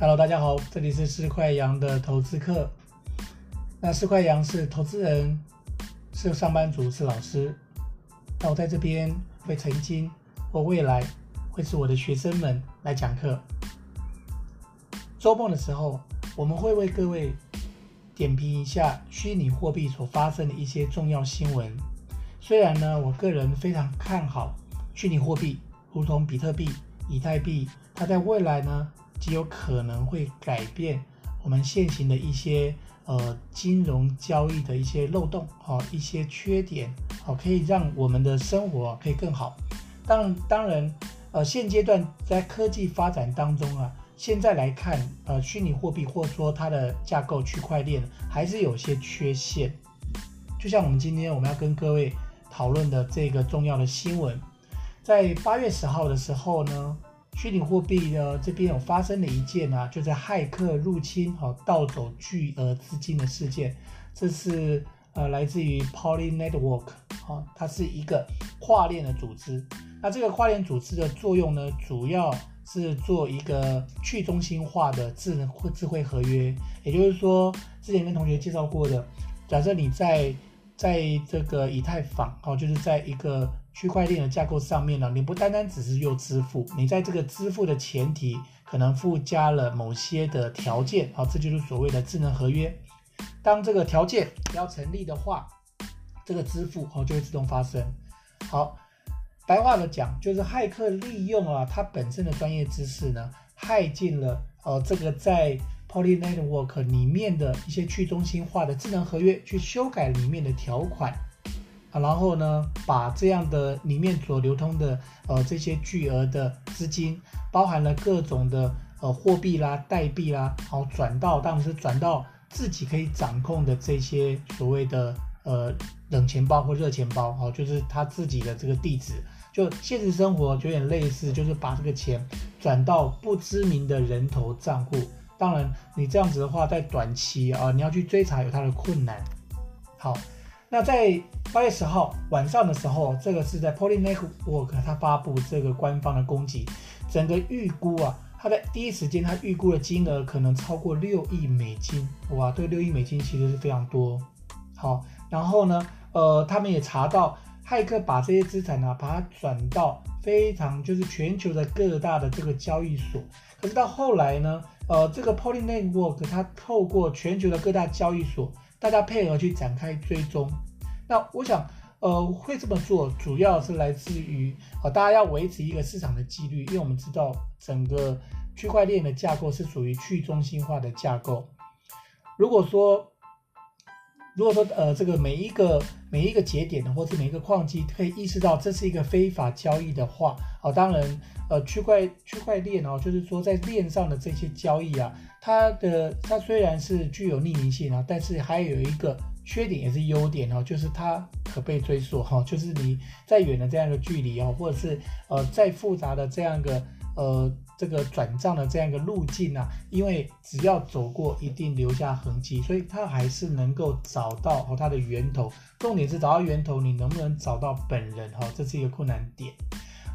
Hello，大家好，这里是四块羊的投资课。那四块羊是投资人，是上班族，是老师。那我在这边会曾经或未来会是我的学生们来讲课。周末的时候，我们会为各位点评一下虚拟货币所发生的一些重要新闻。虽然呢，我个人非常看好虚拟货币，如同比特币、以太币，它在未来呢，极有可能会改变我们现行的一些呃金融交易的一些漏洞，好、一些缺点，好、可以让我们的生活可以更好。当当然，呃现阶段在科技发展当中啊，现在来看，呃虚拟货币或者说它的架构区块链还是有些缺陷。就像我们今天我们要跟各位讨论的这个重要的新闻，在八月十号的时候呢。虚拟货币呢，这边有发生了一件啊，就在骇客入侵哈盗走巨额资金的事件。这是呃来自于 Poly Network 啊，它是一个跨链的组织。那这个跨链组织的作用呢，主要是做一个去中心化的智能或智慧合约。也就是说，之前跟同学介绍过的，假设你在在这个以太坊哦，就是在一个。区块链的架构上面呢，你不单单只是用支付，你在这个支付的前提可能附加了某些的条件，好，这就是所谓的智能合约。当这个条件要成立的话，这个支付哦就会自动发生。好，白话的讲就是骇客利用啊它本身的专业知识呢，骇进了呃这个在 Poly Network 里面的一些去中心化的智能合约，去修改里面的条款。啊，然后呢，把这样的里面所流通的呃这些巨额的资金，包含了各种的呃货币啦、代币啦，好转到当然是转到自己可以掌控的这些所谓的呃冷钱包或热钱包，好，就是他自己的这个地址。就现实生活有点类似，就是把这个钱转到不知名的人头账户。当然，你这样子的话，在短期啊，你要去追查有它的困难。好。那在八月十号晚上的时候，这个是在 Poly Network 它发布这个官方的攻击，整个预估啊，它在第一时间它预估的金额可能超过六亿美金，哇，这六亿美金其实是非常多。好，然后呢，呃，他们也查到骇客把这些资产呢，把它转到非常就是全球的各大的这个交易所，可是到后来呢，呃，这个 Poly Network 它透过全球的各大交易所。大家配合去展开追踪，那我想，呃，会这么做主要是来自于，呃，大家要维持一个市场的纪律，因为我们知道整个区块链的架构是属于去中心化的架构。如果说，如果说，呃，这个每一个每一个节点的，或是每一个矿机可以意识到这是一个非法交易的话，哦，当然，呃，区块区块链哦，就是说在链上的这些交易啊。它的它虽然是具有匿名性啊，但是还有一个缺点也是优点哦，就是它可被追溯哈，就是你再远的这样一个距离哦，或者是呃再复杂的这样一个呃这个转账的这样一个路径啊，因为只要走过一定留下痕迹，所以它还是能够找到和它的源头。重点是找到源头，你能不能找到本人哈？这是一个困难点。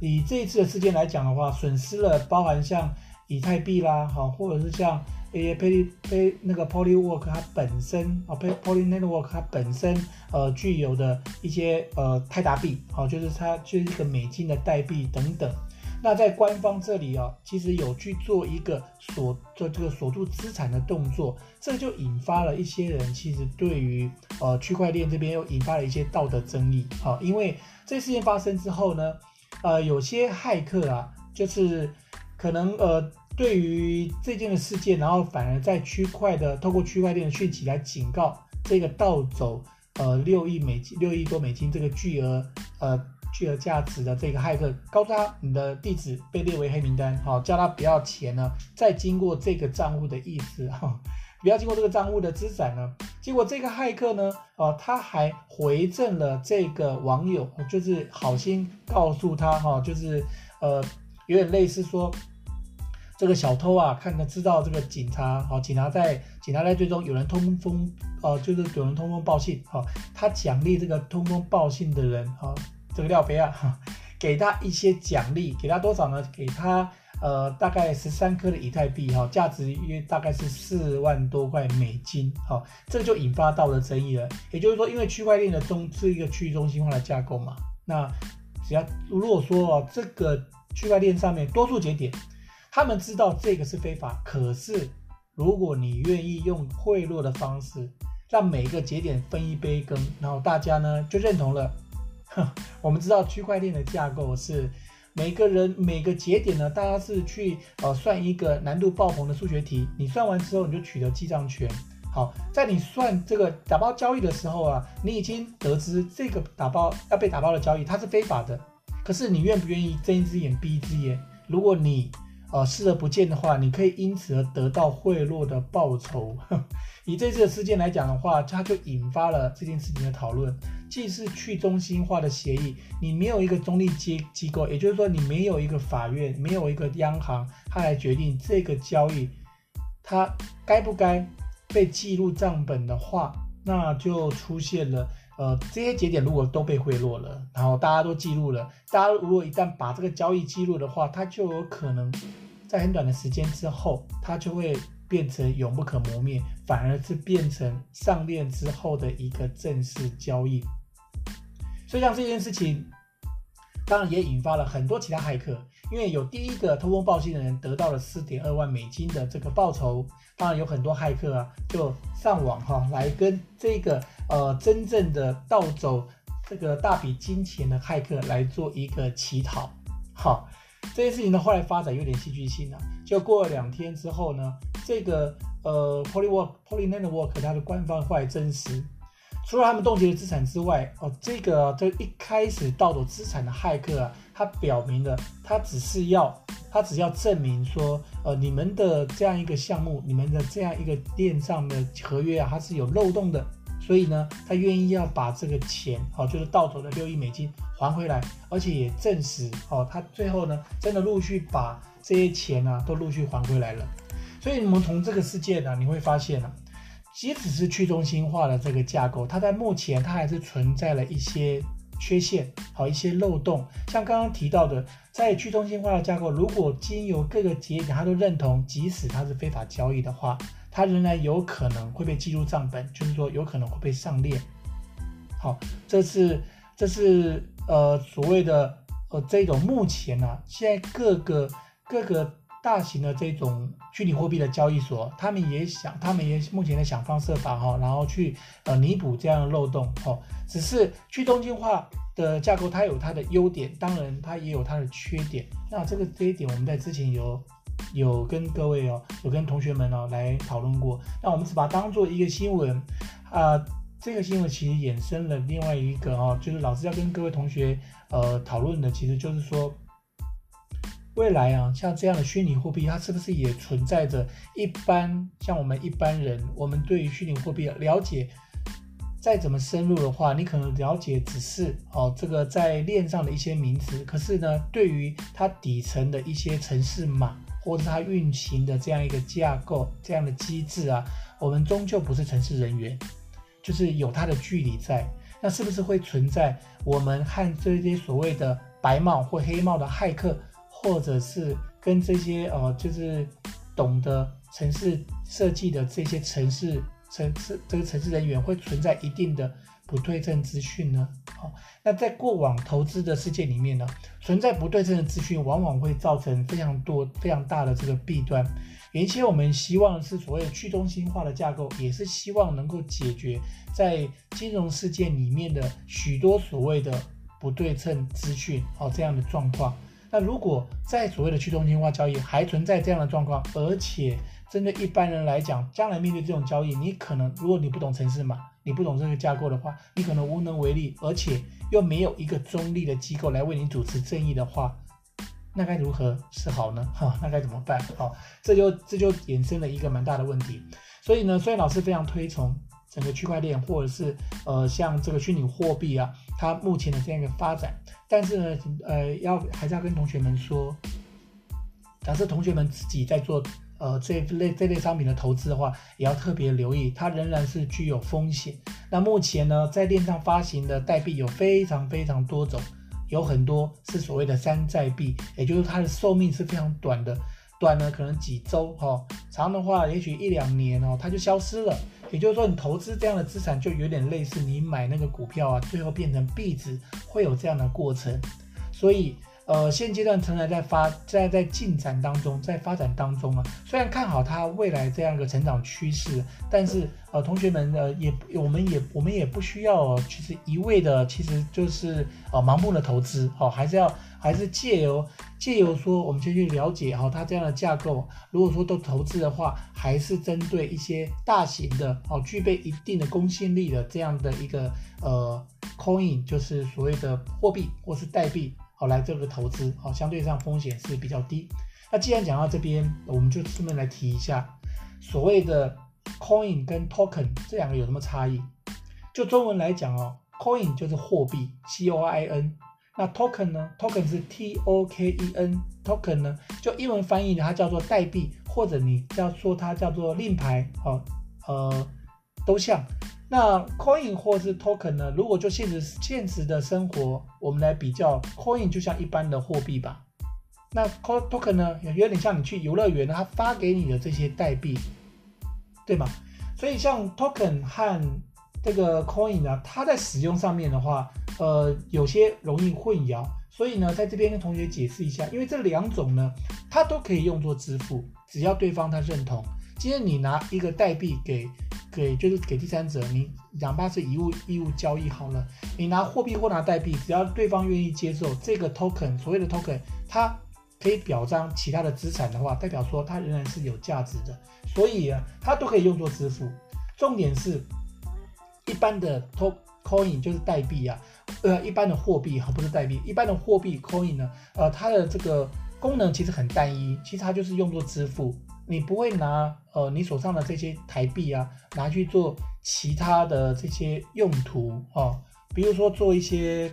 以这一次的事件来讲的话，损失了包含像。以太币啦，好，或者是像 A P P 那个 Polywork 它本身啊，Poly Network 它本身呃具有的一些呃泰达币，好，就是它就是一个美金的代币等等。那在官方这里啊，其实有去做一个锁做这个锁住资产的动作，这就引发了一些人其实对于呃区块链这边又引发了一些道德争议，好，因为这事件发生之后呢，呃，有些骇客啊，就是可能呃。对于这件的事件，然后反而在区块的透过区块链的讯息来警告这个盗走呃六亿美金六亿多美金这个巨额呃巨额价值的这个骇客，告诉他你的地址被列为黑名单，好，叫他不要钱呢，再经过这个账户的意思哈，不要经过这个账户的资产呢。结果这个骇客呢，呃，他还回赠了这个网友，就是好心告诉他哈，就是呃有点类似说。这个小偷啊，看他知道这个警察，好，警察在警察在追踪，有人通风，呃，就是有人通风报信，好，他奖励这个通风报信的人，好，这个廖飞啊，给他一些奖励，给他多少呢？给他呃大概十三颗的以太币哈，价值约大概是四万多块美金，好，这就引发到了争议了。也就是说，因为区块链的中是一个去中心化的架构嘛，那只要如果说哦这个区块链上面多数节点，他们知道这个是非法，可是如果你愿意用贿赂的方式，让每个节点分一杯羹，然后大家呢就认同了。我们知道区块链的架构是每个人每个节点呢，大家是去呃算一个难度爆棚的数学题，你算完之后你就取得记账权。好，在你算这个打包交易的时候啊，你已经得知这个打包要被打包的交易它是非法的，可是你愿不愿意睁一只眼闭一只眼？如果你呃，视而不见的话，你可以因此而得到贿赂的报酬。以这次的事件来讲的话，它就引发了这件事情的讨论。既是去中心化的协议，你没有一个中立机机构，也就是说，你没有一个法院，没有一个央行，它来决定这个交易它该不该被记录账本的话，那就出现了。呃，这些节点如果都被贿赂了，然后大家都记录了，大家如果一旦把这个交易记录的话，它就有可能在很短的时间之后，它就会变成永不可磨灭，反而是变成上链之后的一个正式交易。所以像这件事情，当然也引发了很多其他骇客，因为有第一个通风报信的人得到了四点二万美金的这个报酬，当然有很多骇客啊，就上网哈来跟这个。呃，真正的盗走这个大笔金钱的骇客来做一个乞讨，好，这件事情呢后来发展有点戏剧性了。就过了两天之后呢，这个呃 Polywork Poly Network 它的官方后来证实，除了他们冻结的资产之外，哦，这个这一开始盗走资产的骇客啊，他表明了他只是要他只要证明说，呃，你们的这样一个项目，你们的这样一个链上的合约啊，它是有漏洞的。所以呢，他愿意要把这个钱，好，就是盗走的六亿美金还回来，而且也证实，哦，他最后呢，真的陆续把这些钱呢，都陆续还回来了。所以，我们从这个事件呢，你会发现呢，即使是去中心化的这个架构，它在目前它还是存在了一些缺陷，好，一些漏洞。像刚刚提到的，在去中心化的架构，如果经由各个节点它都认同，即使它是非法交易的话，它仍然有可能会被记录账本，就是说有可能会被上链。好，这是这是呃所谓的呃这种目前呢、啊，现在各个各个大型的这种虚拟货币的交易所，他们也想，他们也目前在想方设法哈，然后去呃弥补这样的漏洞。哦，只是去中心化的架构，它有它的优点，当然它也有它的缺点。那这个这一点我们在之前有。有跟各位哦，有跟同学们哦来讨论过。那我们只把它当做一个新闻啊、这个新闻其实衍生了另外一个哦，就是老师要跟各位同学呃讨论的，其实就是说，未来啊，像这样的虚拟货币，它是不是也存在着一般像我们一般人，我们对于虚拟货币了解再怎么深入的话，你可能了解只是哦这个在链上的一些名词，可是呢，对于它底层的一些城市码。或者它运行的这样一个架构，这样的机制啊，我们终究不是城市人员，就是有它的距离在。那是不是会存在我们和这些所谓的白帽或黑帽的骇客，或者是跟这些呃，就是懂得城市设计的这些城市城市这个城市人员，会存在一定的不对称资讯呢？好，那在过往投资的世界里面呢，存在不对称的资讯，往往会造成非常多、非常大的这个弊端。原先我们希望是所谓的去中心化的架构，也是希望能够解决在金融世界里面的许多所谓的不对称资讯，好，这样的状况。那如果在所谓的去中心化交易还存在这样的状况，而且针对一般人来讲，将来面对这种交易，你可能如果你不懂程式嘛。你不懂这个架构的话，你可能无能为力，而且又没有一个中立的机构来为你主持正义的话，那该如何是好呢？哈，那该怎么办？好，这就这就衍生了一个蛮大的问题。所以呢，虽然老师非常推崇整个区块链，或者是呃像这个虚拟货币啊，它目前的这样一个发展，但是呢，呃，要还是要跟同学们说，假设同学们自己在做。呃，这类这类商品的投资的话，也要特别留意，它仍然是具有风险。那目前呢，在链上发行的代币有非常非常多种，有很多是所谓的山寨币，也就是它的寿命是非常短的，短呢可能几周哈，长的话也许一两年哦，它就消失了。也就是说，你投资这样的资产就有点类似你买那个股票啊，最后变成币值，会有这样的过程，所以。呃，现阶段仍然在发，在在进展当中，在发展当中啊。虽然看好它未来这样一个成长趋势，但是呃，同学们呃，也我们也我们也不需要其实一味的，其实就是呃盲目的投资哦，还是要还是借由借由说，我们先去了解哈、哦，它这样的架构。如果说都投资的话，还是针对一些大型的哦，具备一定的公信力的这样的一个呃 coin，就是所谓的货币或是代币。好，来这个投资，好，相对上风险是比较低。那既然讲到这边，我们就顺便来提一下，所谓的 coin 跟 token 这两个有什么差异？就中文来讲哦，coin 就是货币，C O I N。那 token 呢？token 是 T O K E N，token 呢，就英文翻译呢，它叫做代币，或者你要说它叫做令牌，哦，呃，都像。那 coin 或是 token 呢？如果就现实现实的生活，我们来比较，coin 就像一般的货币吧。那 token 呢，有点像你去游乐园，它发给你的这些代币，对吗？所以像 token 和这个 coin 呢，它在使用上面的话，呃，有些容易混淆。所以呢，在这边跟同学解释一下，因为这两种呢，它都可以用作支付，只要对方他认同。今天你拿一个代币给。给就是给第三者，你哪怕是以物义务交易好了，你拿货币或拿代币，只要对方愿意接受这个 token，所谓的 token，它可以表彰其他的资产的话，代表说它仍然是有价值的，所以啊，它都可以用作支付。重点是，一般的 token coin 就是代币啊，呃，一般的货币哈，不是代币，一般的货币 coin 呢，呃，它的这个功能其实很单一，其实它就是用作支付。你不会拿呃你手上的这些台币啊，拿去做其他的这些用途哦，比如说做一些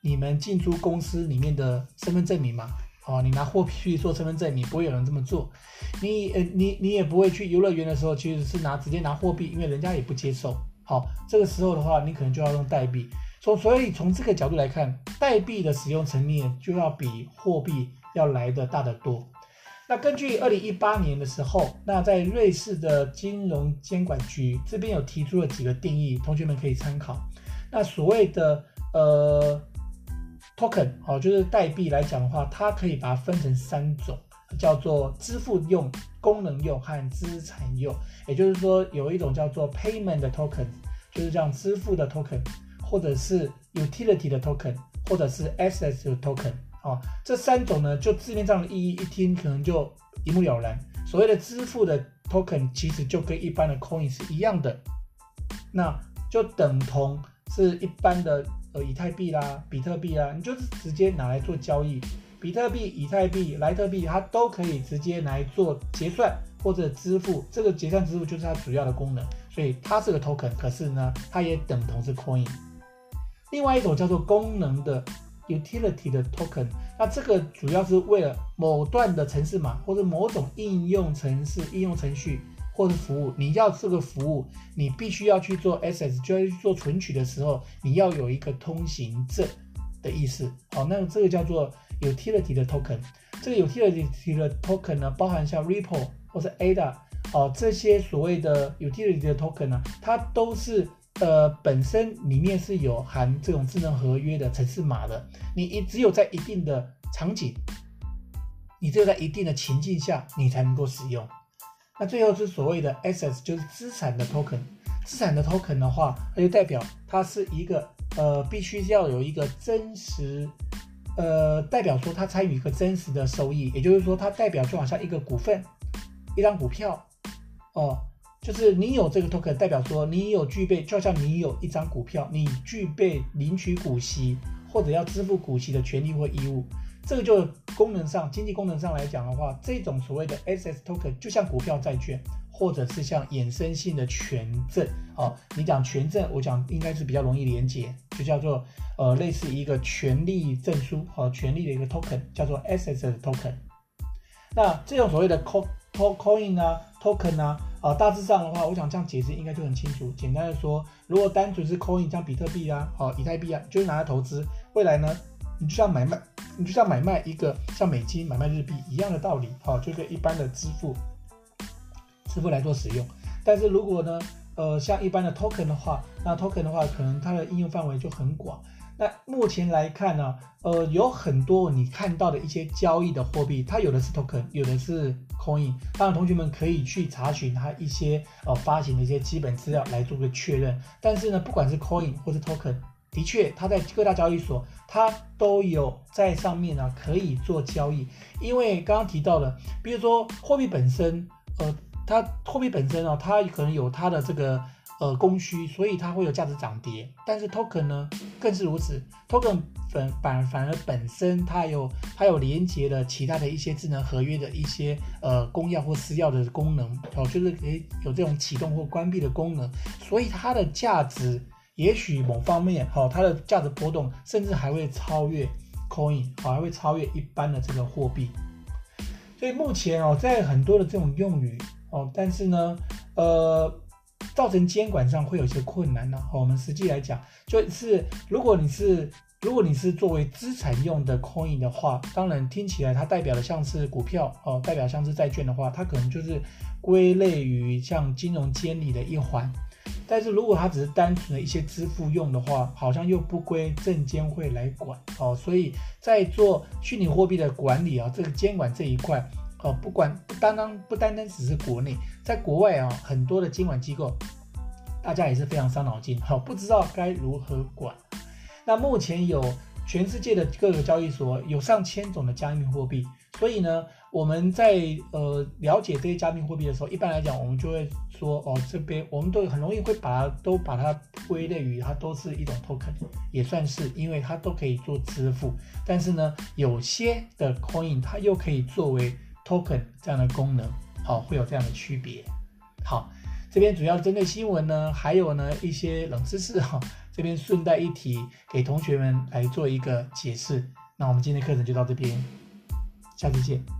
你们进出公司里面的身份证明嘛，哦，你拿货币去做身份证，你不会有人这么做。你呃你你也不会去游乐园的时候，其实是拿直接拿货币，因为人家也不接受。好，这个时候的话，你可能就要用代币。所以从这个角度来看，代币的使用层面就要比货币要来得大得多。那根据二零一八年的时候，那在瑞士的金融监管局这边有提出了几个定义，同学们可以参考。那所谓的呃 token 哦，就是代币来讲的话，它可以把它分成三种，叫做支付用、功能用和资产用。也就是说，有一种叫做 payment 的 token，就是这样支付的 token，或者是 utility 的 token，或者是 assets 的 token。啊，这三种呢，就字面上的意义一听可能就一目了然。所谓的支付的 token，其实就跟一般的 coin 是一样的，那就等同是一般的呃以太币啦、比特币啦，你就是直接拿来做交易。比特币、以太币、莱特币，它都可以直接来做结算或者支付。这个结算支付就是它主要的功能，所以它是个 token，可是呢，它也等同是 coin。另外一种叫做功能的。utility 的 token，那这个主要是为了某段的程式码或者某种应用程式、应用程序或者服务，你要这个服务，你必须要去做 access，就要去做存取的时候，你要有一个通行证的意思。好，那这个叫做 utility 的 token。这个 utility 的 token 呢，包含像 Ripple 或者 ADA 哦，这些所谓的 utility 的 token 呢，它都是。呃，本身里面是有含这种智能合约的程式码的，你一只有在一定的场景，你只有在一定的情境下，你才能够使用。那最后是所谓的 assets，就是资产的 token。资产的 token 的话，它就代表它是一个呃，必须要有一个真实，呃，代表说它参与一个真实的收益，也就是说它代表就好像一个股份，一张股票，哦、呃。就是你有这个 token，代表说你有具备，就像你有一张股票，你具备领取股息或者要支付股息的权利或义务。这个就功能上、经济功能上来讲的话，这种所谓的 SS token 就像股票、债券，或者是像衍生性的权证。哦，你讲权证，我讲应该是比较容易连结，就叫做呃类似一个权利证书和、哦、权利的一个 token，叫做 SS token。那这种所谓的 co coin 啊，token 啊。啊，大致上的话，我想这样解释应该就很清楚。简单的说，如果单纯是 coin 像比特币啊、好以太币啊，就是拿来投资，未来呢，你就像买卖，你就像买卖一个像美金买卖日币一样的道理，好，就跟一般的支付支付来做使用。但是如果呢，呃，像一般的 token 的话，那 token 的话，可能它的应用范围就很广。那目前来看呢，呃，有很多你看到的一些交易的货币，它有的是 token，有的是 coin。当然，同学们可以去查询它一些呃发行的一些基本资料来做个确认。但是呢，不管是 coin 或是 token，的确它在各大交易所它都有在上面呢可以做交易。因为刚刚提到了，比如说货币本身，呃，它货币本身呢，它可能有它的这个。呃，供需，所以它会有价值涨跌，但是 token 呢更是如此。token 反反反而本身它有它有连接的其他的一些智能合约的一些呃公钥或私钥的功能哦，就是可以有这种启动或关闭的功能，所以它的价值也许某方面好、哦，它的价值波动甚至还会超越 coin，好、哦，还会超越一般的这个货币。所以目前哦，在很多的这种用语哦，但是呢，呃。造成监管上会有些困难呢。好，我们实际来讲，就是如果你是如果你是作为资产用的 coin 的话，当然听起来它代表的像是股票哦，代表像是债券的话，它可能就是归类于像金融监理的一环。但是如果它只是单纯的一些支付用的话，好像又不归证监会来管哦。所以在做虚拟货币的管理啊，这个监管这一块。哦，不管不单单不单单只是国内，在国外啊，很多的监管机构，大家也是非常伤脑筋，好，不知道该如何管。那目前有全世界的各个交易所，有上千种的加密货币，所以呢，我们在呃了解这些加密货币的时候，一般来讲，我们就会说，哦，这边我们都很容易会把它都把它归类于它都是一种 token，也算是，因为它都可以做支付。但是呢，有些的 coin 它又可以作为 token 这样的功能，好，会有这样的区别。好，这边主要针对新闻呢，还有呢一些冷知识哈，这边顺带一提，给同学们来做一个解释。那我们今天课程就到这边，下次见。